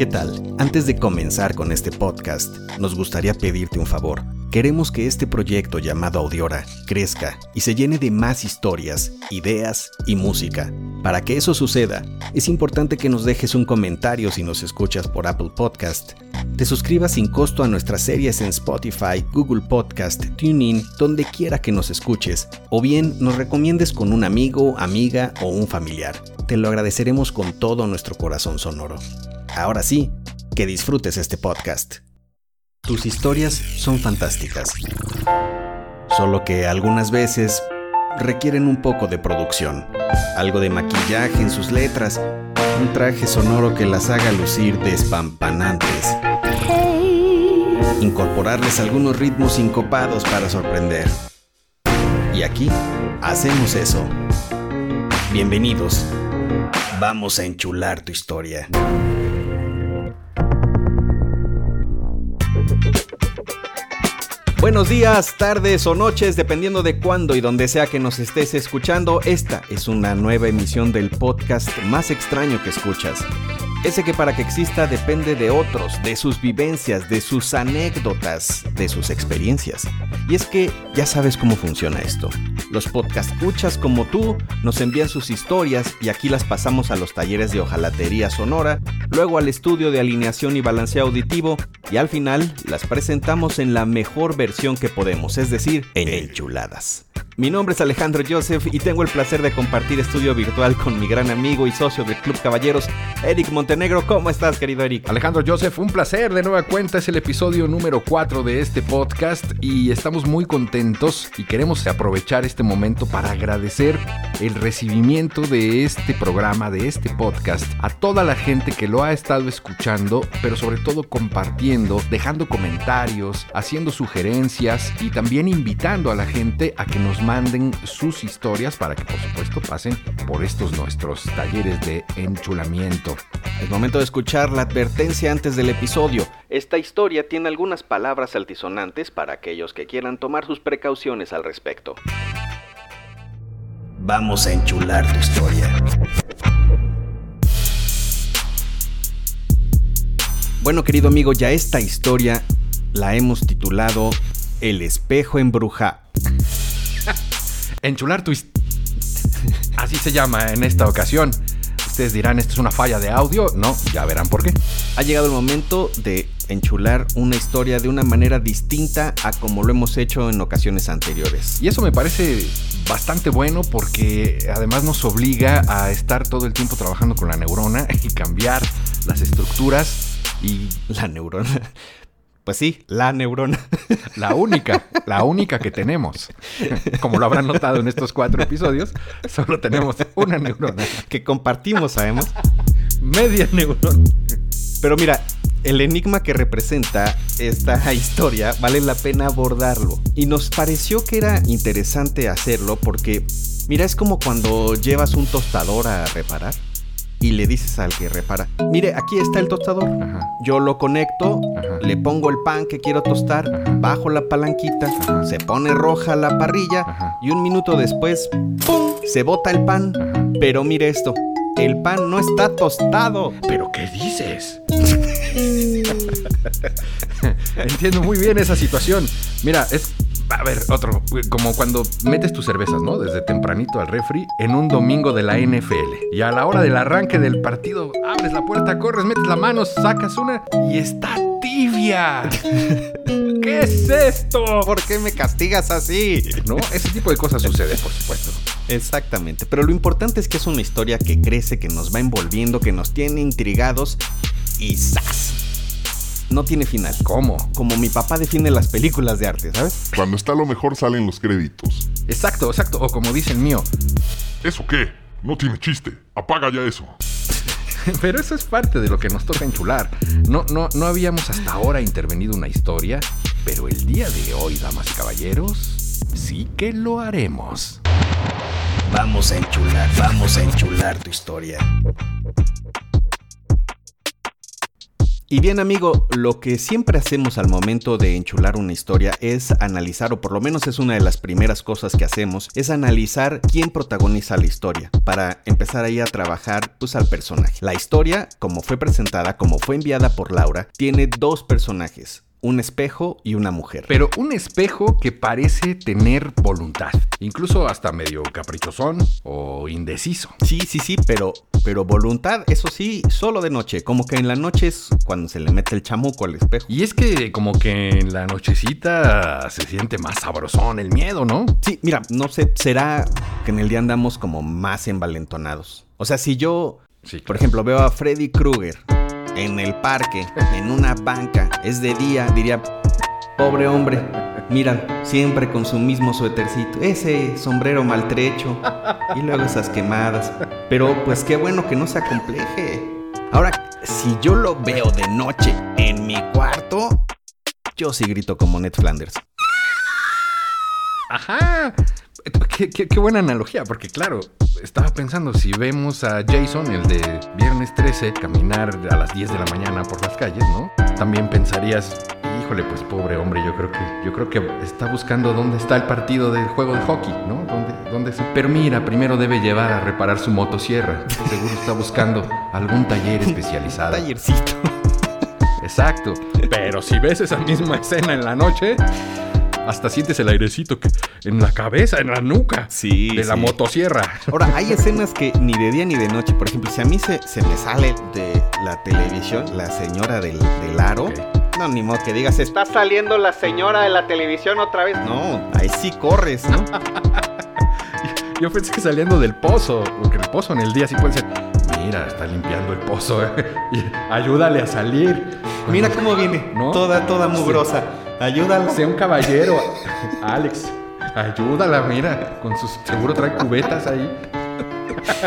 ¿Qué tal? Antes de comenzar con este podcast, nos gustaría pedirte un favor. Queremos que este proyecto llamado Audiora crezca y se llene de más historias, ideas y música. Para que eso suceda, es importante que nos dejes un comentario si nos escuchas por Apple Podcast, te suscribas sin costo a nuestras series en Spotify, Google Podcast, TuneIn, donde quiera que nos escuches, o bien nos recomiendes con un amigo, amiga o un familiar. Te lo agradeceremos con todo nuestro corazón sonoro. Ahora sí, que disfrutes este podcast. Tus historias son fantásticas, solo que algunas veces requieren un poco de producción, algo de maquillaje en sus letras, un traje sonoro que las haga lucir despampanantes, incorporarles algunos ritmos sincopados para sorprender. Y aquí hacemos eso. Bienvenidos. Vamos a enchular tu historia. Buenos días, tardes o noches, dependiendo de cuándo y donde sea que nos estés escuchando. Esta es una nueva emisión del podcast más extraño que escuchas. Ese que para que exista depende de otros, de sus vivencias, de sus anécdotas, de sus experiencias. Y es que ya sabes cómo funciona esto. Los podcast escuchas como tú nos envían sus historias y aquí las pasamos a los talleres de hojalatería sonora, luego al estudio de alineación y balanceo auditivo y al final las presentamos en la mejor versión que podemos, es decir, en enchuladas. Mi nombre es Alejandro Joseph y tengo el placer de compartir estudio virtual con mi gran amigo y socio del Club Caballeros, Eric Montenegro. ¿Cómo estás, querido Eric? Alejandro Joseph, un placer de nueva cuenta. Es el episodio número 4 de este podcast y estamos muy contentos y queremos aprovechar este momento para agradecer el recibimiento de este programa, de este podcast, a toda la gente que lo ha estado escuchando, pero sobre todo compartiendo, dejando comentarios, haciendo sugerencias y también invitando a la gente a que nos manden sus historias para que por supuesto pasen por estos nuestros talleres de enchulamiento. Es momento de escuchar la advertencia antes del episodio. Esta historia tiene algunas palabras altisonantes para aquellos que quieran tomar sus precauciones al respecto. Vamos a enchular tu historia. Bueno, querido amigo, ya esta historia la hemos titulado El espejo embruja. Enchular tu Así se llama en esta ocasión. Ustedes dirán, ¿esto es una falla de audio? No, ya verán por qué. Ha llegado el momento de enchular una historia de una manera distinta a como lo hemos hecho en ocasiones anteriores. Y eso me parece bastante bueno porque además nos obliga a estar todo el tiempo trabajando con la neurona y cambiar las estructuras y la neurona. Pues sí, la neurona. La única, la única que tenemos. Como lo habrán notado en estos cuatro episodios, solo tenemos una neurona. Que compartimos, sabemos. Media neurona. Pero mira, el enigma que representa esta historia vale la pena abordarlo. Y nos pareció que era interesante hacerlo porque, mira, es como cuando llevas un tostador a reparar y le dices al que repara, mire, aquí está el tostador. Yo lo conecto, le pongo el pan que quiero tostar, bajo la palanquita, se pone roja la parrilla y un minuto después, ¡pum! Se bota el pan. Pero mire esto, el pan no está tostado. ¿Pero qué dices? Entiendo muy bien esa situación. Mira, es a ver, otro, como cuando metes tus cervezas, ¿no? Desde tempranito al refri en un domingo de la NFL. Y a la hora del arranque del partido, abres la puerta, corres, metes la mano, sacas una y está tibia. ¿Qué es esto? ¿Por qué me castigas así? ¿No? Ese tipo de cosas sucede, por supuesto. Exactamente, pero lo importante es que es una historia que crece, que nos va envolviendo, que nos tiene intrigados y ¡zas! No tiene final. ¿Cómo? Como mi papá define las películas de arte, ¿sabes? Cuando está lo mejor salen los créditos. Exacto, exacto. O como dice el mío. ¿Eso qué? No tiene chiste. Apaga ya eso. Pero eso es parte de lo que nos toca enchular. No, no, no habíamos hasta ahora intervenido una historia, pero el día de hoy, damas y caballeros, sí que lo haremos. Vamos a enchular, vamos a enchular tu historia. Y bien amigo, lo que siempre hacemos al momento de enchular una historia es analizar, o por lo menos es una de las primeras cosas que hacemos, es analizar quién protagoniza la historia, para empezar ahí a trabajar pues al personaje. La historia, como fue presentada, como fue enviada por Laura, tiene dos personajes, un espejo y una mujer. Pero un espejo que parece tener voluntad, incluso hasta medio caprichosón o indeciso. Sí, sí, sí, pero, pero voluntad, eso sí, solo de noche. Como que en la noche es cuando se le mete el chamuco al espejo. Y es que como que en la nochecita se siente más sabrosón el miedo, ¿no? Sí, mira, no sé, será que en el día andamos como más envalentonados. O sea, si yo, Sí, por ejemplo, veo a Freddy Krueger en el parque, en una banca, es de día, diría, pobre hombre, mira, siempre con su mismo suétercito, ese sombrero maltrecho y luego esas quemadas. Pero pues qué bueno que no se acompleje. Ahora, si yo lo veo de noche en mi cuarto, yo sí grito como Ned Flanders. Ajá. Qué, qué- qué buena analogía, porque claro, estaba pensando, si vemos a Jason, el de Viernes 13, caminar a las 10 de la mañana por las calles, ¿no? También pensarías, híjole, pues pobre hombre, yo creo que, yo creo que está buscando dónde está el partido del juego de hockey, ¿no? ¿Dónde, dónde se... Pero mira, primero debe llevar a reparar su motosierra. Seguro está buscando algún taller especializado. Tallercito. Exacto. Pero si ves esa misma escena en la noche, hasta sientes el airecito que en la cabeza, en la nuca Sí, de la sí. motosierra. Ahora, hay escenas que ni de día ni de noche. Por ejemplo, si a mí se, se me sale de la televisión la señora del, del aro. Ok. No, ni modo que digas, está saliendo la señora de la televisión otra vez. No, ahí sí corres, ¿no? Yo pensé que saliendo del pozo, porque el pozo en el día sí puede ser. Mira, está limpiando el pozo. ¿eh? Y ayúdale a salir. Mira cómo viene, ¿No? toda, toda mugrosa. Ayúdala. Sea un caballero, Alex. Ayúdala, mira. Con sus. Seguro trae cubetas ahí.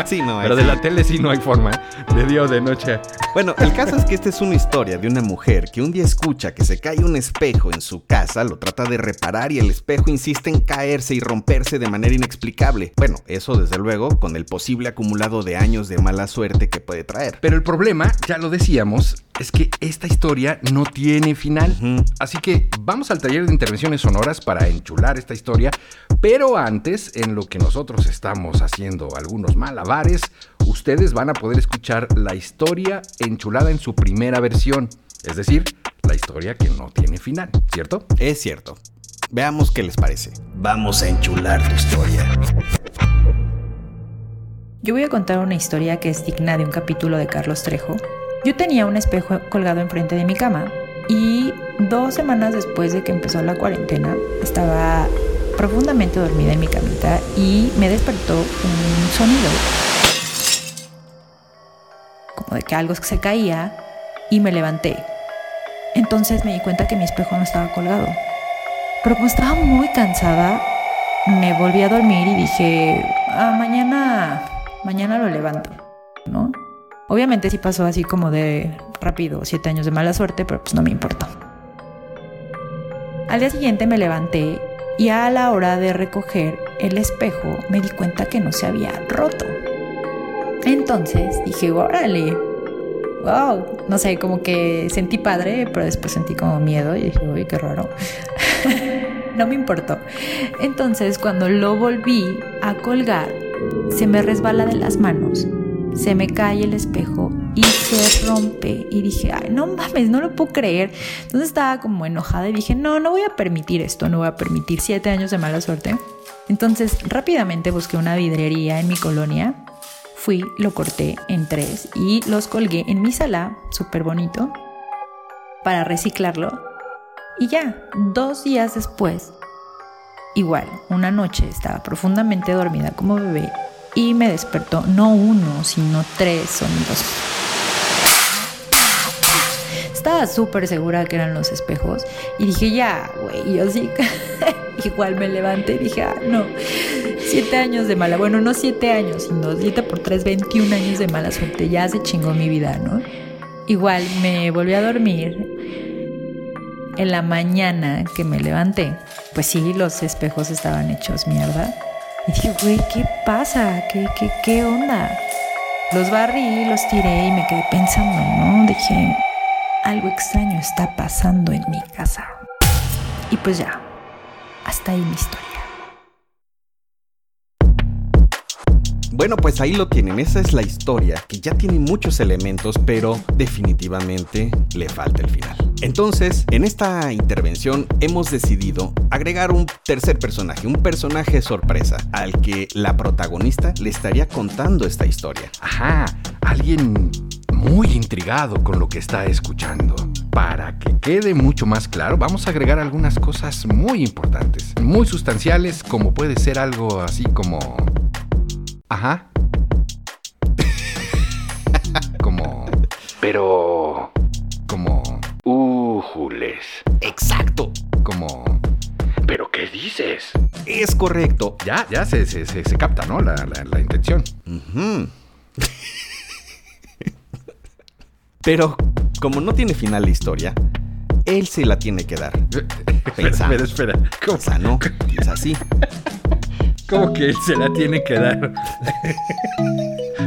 Sí, no, Pero de sí. la tele sí no hay forma. De día o de noche. Bueno, el caso es que esta es una historia de una mujer que un día escucha que se cae un espejo en su casa, lo trata de reparar y el espejo insiste en caerse y romperse de manera inexplicable. Bueno, eso desde luego con el posible acumulado de años de mala suerte que puede traer. Pero el problema, ya lo decíamos, es que esta historia no tiene final. Así que vamos al taller de intervenciones sonoras para enchular esta historia. Pero antes, en lo que nosotros estamos haciendo algunos malabares, ustedes van a poder escuchar la historia enchulada en su primera versión. Es decir, la historia que no tiene final, ¿cierto? Es cierto. Veamos qué les parece. Vamos a enchular tu historia. Yo voy a contar una historia que es digna de un capítulo de Carlos Trejo. Yo tenía un espejo colgado enfrente de mi cama y dos semanas después de que empezó la cuarentena estaba profundamente dormida en mi camita y me despertó un sonido como de que algo se caía y me levanté. Entonces me di cuenta que mi espejo no estaba colgado. Pero como estaba muy cansada, me volví a dormir y dije, ah, mañana, mañana lo levanto. Obviamente sí pasó así como de rápido, siete años de mala suerte, pero pues no me importó. Al día siguiente me levanté y a la hora de recoger el espejo me di cuenta que no se había roto. Entonces dije, órale, wow, no sé, como que sentí padre, pero después sentí como miedo y dije, uy, qué raro. no me importó. Entonces, cuando lo volví a colgar, se me resbala de las manos, se me cae el espejo y se rompe. Y dije, ay, no mames, no lo puedo creer. Entonces estaba como enojada y dije, no, no voy a permitir esto, no voy a permitir siete años de mala suerte. Entonces, rápidamente busqué una vidrería en mi colonia. Fui, lo corté en tres y los colgué en mi sala, súper bonito, para reciclarlo. Y ya, dos días después, igual, una noche estaba profundamente dormida como bebé y me despertó no uno, sino tres sonidos. Estaba súper segura que eran los espejos y dije, ya, güey, yo sí. Igual me levanté y dije, ah, no, siete años de mala, bueno, no siete años, sino siete por tres, 21 años de mala suerte, ya se chingó mi vida, ¿no? Igual me volví a dormir en la mañana que me levanté, pues sí, los espejos estaban hechos mierda. Y dije, güey, ¿qué pasa? ¿Qué, qué, qué onda? Los barrí, los tiré y me quedé pensando, ¿no? Dije, algo extraño está pasando en mi casa. Y pues ya, hasta ahí mi historia. Bueno, pues ahí lo tienen, esa es la historia, que ya tiene muchos elementos, pero definitivamente le falta el final. Entonces, en esta intervención hemos decidido agregar un tercer personaje, un personaje sorpresa, al que la protagonista le estaría contando esta historia. Ajá, alguien muy intrigado con lo que está escuchando. Para que quede mucho más claro, vamos a agregar algunas cosas muy importantes, muy sustanciales, como puede ser algo así como Ajá. como. Pero. Como. Újules. Exacto. Como. ¿Pero qué dices? Es correcto. Ya, ya se, se, se, se capta, ¿no? La, la, la intención. Pero, como no tiene final la historia, él se la tiene que dar. Pensando. Espera, espera. ¿Cómo, no, quizá sí. Cómo que se la tiene que dar?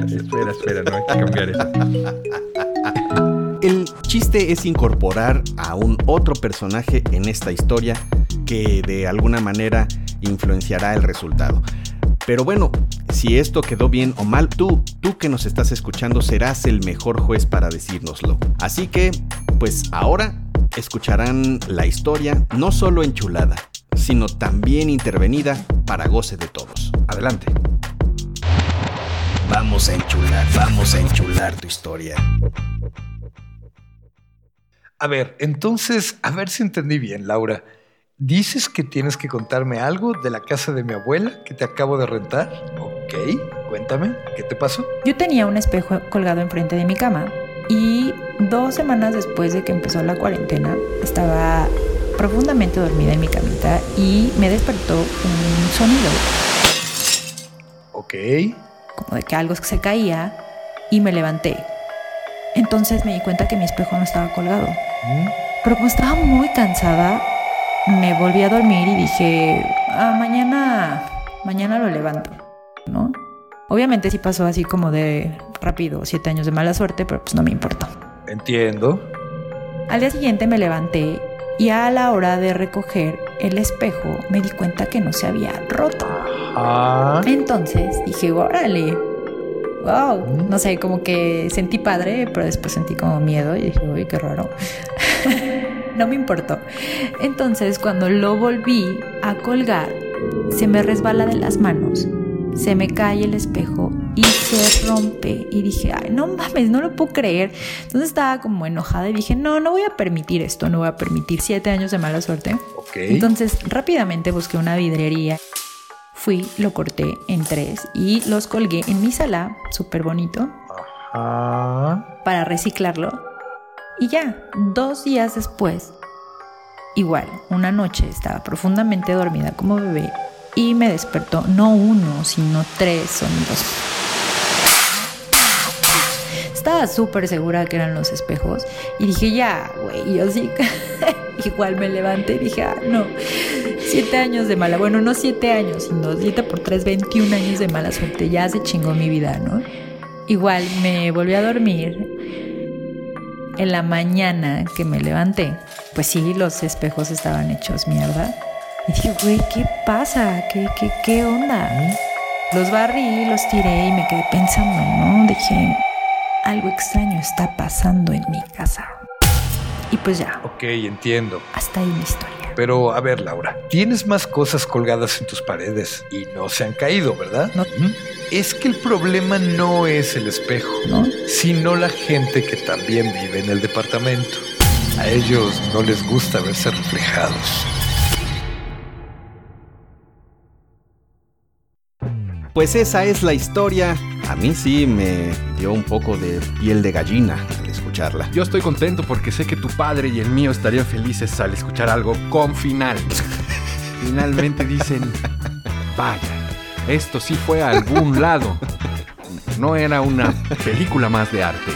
espera, espera, no hay que cambiar eso. El chiste es incorporar a un otro personaje en esta historia que de alguna manera influenciará el resultado. Pero bueno, si esto quedó bien o mal, tú, tú que nos estás escuchando serás el mejor juez para decírnoslo. Así que, pues ahora escucharán la historia no solo enchulada, sino también intervenida para goce de todos. Adelante. Vamos a enchular, vamos a enchular tu historia. A ver, entonces, a ver si entendí bien, Laura. ¿Dices que tienes que contarme algo de la casa de mi abuela que te acabo de rentar? Ok, cuéntame, ¿qué te pasó? Yo tenía un espejo colgado enfrente de mi cama y dos semanas después de que empezó la cuarentena estaba profundamente dormida en mi camita y me despertó un sonido Ok, como de que algo se caía y me levanté. Entonces me di cuenta que mi espejo no estaba colgado. ¿Mm? Pero como estaba muy cansada, me volví a dormir y dije, ah, mañana, mañana lo levanto, ¿no? Obviamente sí pasó así como de rápido, siete años de mala suerte, pero pues no me importó. entiendo. Al día siguiente me levanté y a la hora de recoger el espejo me di cuenta que no se había roto. Ah, Entonces dije, órale, wow, no sé, como que sentí padre, pero después sentí como miedo y dije, uy, qué raro. no me importó. Entonces cuando lo volví a colgar, se me resbala de las manos, se me cae el espejo y se rompe. Y dije, ay, no mames, no lo puedo creer. Entonces estaba como enojada y dije, no, no voy a permitir esto, no voy a permitir siete años de mala suerte. Entonces rápidamente busqué una vidrería. Fui, lo corté en tres y los colgué en mi sala, súper bonito, Ah, para reciclarlo. Y ya, dos días después, igual, una noche estaba profundamente dormida como bebé y me despertó no uno, sino tres sonidos. Estaba súper segura que eran los espejos y dije, ya, güey, yo sí. Igual me levanté y dije, ah, no, siete años de mala, bueno, no siete años, sino siete por tres, 21 años de mala suerte, ya se chingó mi vida, ¿no? Igual me volví a dormir. En la mañana que me levanté, pues sí, los espejos estaban hechos mierda. Y dije, güey, ¿qué pasa? ¿Qué, qué, qué onda? Los barrí, los tiré y me quedé pensando, ¿no? Dije, algo extraño está pasando en mi casa. Y pues ya, ok, entiendo. hasta ahí mi historia. Pero a ver, Laura, tienes más cosas colgadas en tus paredes y no se han caído, ¿verdad? No. Es que el problema no es el espejo, ¿No? sino la gente que también vive en el departamento. A ellos no les gusta verse reflejados. Pues esa es la historia. A mí sí me dio un poco de piel de gallina al escucharla. Yo estoy contento porque sé que tu padre y el mío estarían felices al escuchar algo con final. Finalmente dicen, vaya, esto sí fue a algún lado. No era una película más de arte.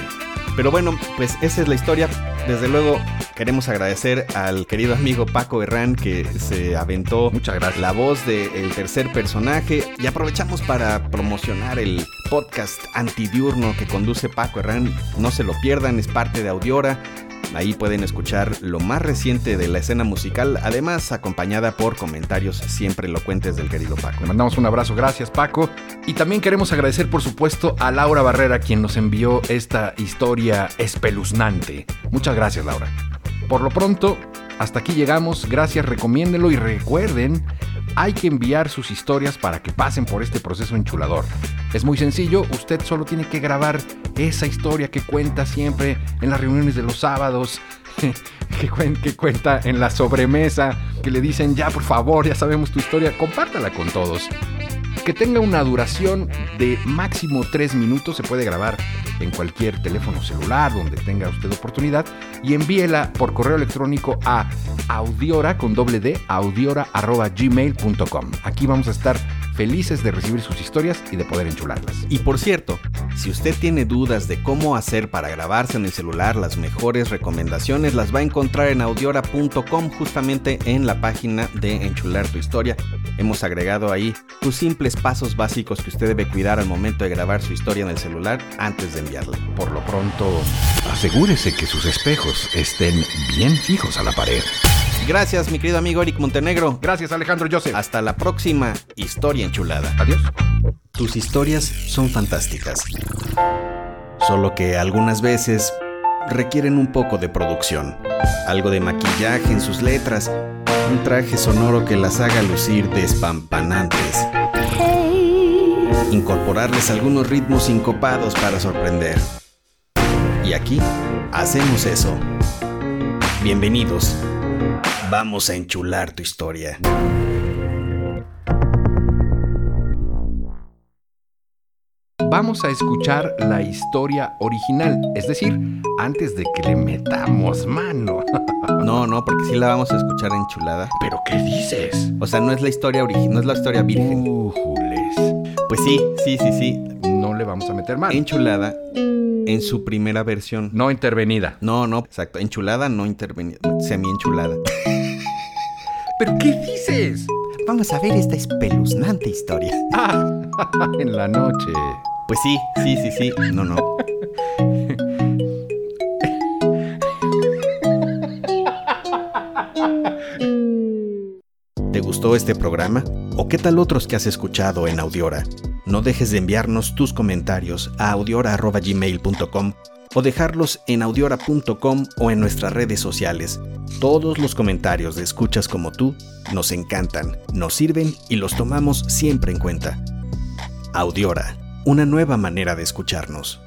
Pero bueno, pues esa es la historia. Desde luego queremos agradecer al querido amigo Paco Herrán que se aventó Muchas gracias. la voz del tercer personaje y aprovechamos para promocionar el podcast antidiurno que conduce Paco Herrán. No se lo pierdan, es parte de Audiora. Ahí pueden escuchar lo más reciente de la escena musical, además acompañada por comentarios siempre elocuentes del querido Paco. Le mandamos un abrazo, gracias Paco. Y también queremos agradecer por supuesto a Laura Barrera quien nos envió esta historia espeluznante. Muchas gracias Laura. Por lo pronto, hasta aquí llegamos, gracias, recomiéndenlo y recuerden, hay que enviar sus historias para que pasen por este proceso enchulador. Es muy sencillo, usted solo tiene que grabar esa historia que cuenta siempre en las reuniones de los sábados, que, que cuenta en la sobremesa, que le dicen ya por favor, ya sabemos tu historia, compártala con todos que tenga una duración de máximo 3 minutos. Se puede grabar en cualquier teléfono celular donde tenga usted oportunidad y envíela por correo electrónico a audiora con doble d audiora@gmail.com. Aquí vamos a estar felices de recibir sus historias y de poder enchularlas. Y por cierto, si usted tiene dudas de cómo hacer para grabarse en el celular, las mejores recomendaciones las va a encontrar en audiora.com justamente en la página de Enchular tu historia. Hemos agregado ahí tus simples pasos básicos que usted debe cuidar al momento de grabar su historia en el celular antes de enviarla. Por lo pronto, asegúrese que sus espejos estén bien fijos a la pared. Gracias, mi querido amigo Eric Montenegro. Gracias, Alejandro Joseph. Hasta la próxima historia enchulada. Adiós. Tus historias son fantásticas. Solo que algunas veces requieren un poco de producción. Algo de maquillaje en sus letras. Un traje sonoro que las haga lucir despampanantes. Incorporarles algunos ritmos sincopados para sorprender. Y aquí hacemos eso. Bienvenidos. Vamos a enchular tu historia. Vamos a escuchar la historia original, es decir, antes de que le metamos mano. No, no, porque sí la vamos a escuchar enchulada. ¿Pero qué dices? O sea, no es la historia original, no es la historia virgen. Újules. Pues sí, sí, sí, sí. No le vamos a meter mano. Enchulada en su primera versión. No intervenida. No, no, exacto. Enchulada, no intervenida. Semi enchulada. ¿Pero qué dices? Vamos a ver esta espeluznante historia. Ah, en la noche. Pues sí, sí, sí, sí. No, no. ¿Te gustó este programa? ¿O qué tal otros que has escuchado en Audiora? No dejes de enviarnos tus comentarios a audiora.gmail.com o dejarlos en audiora.com o en nuestras redes sociales. Todos los comentarios de escuchas como tú nos encantan, nos sirven y los tomamos siempre en cuenta. Audiora, una nueva manera de escucharnos.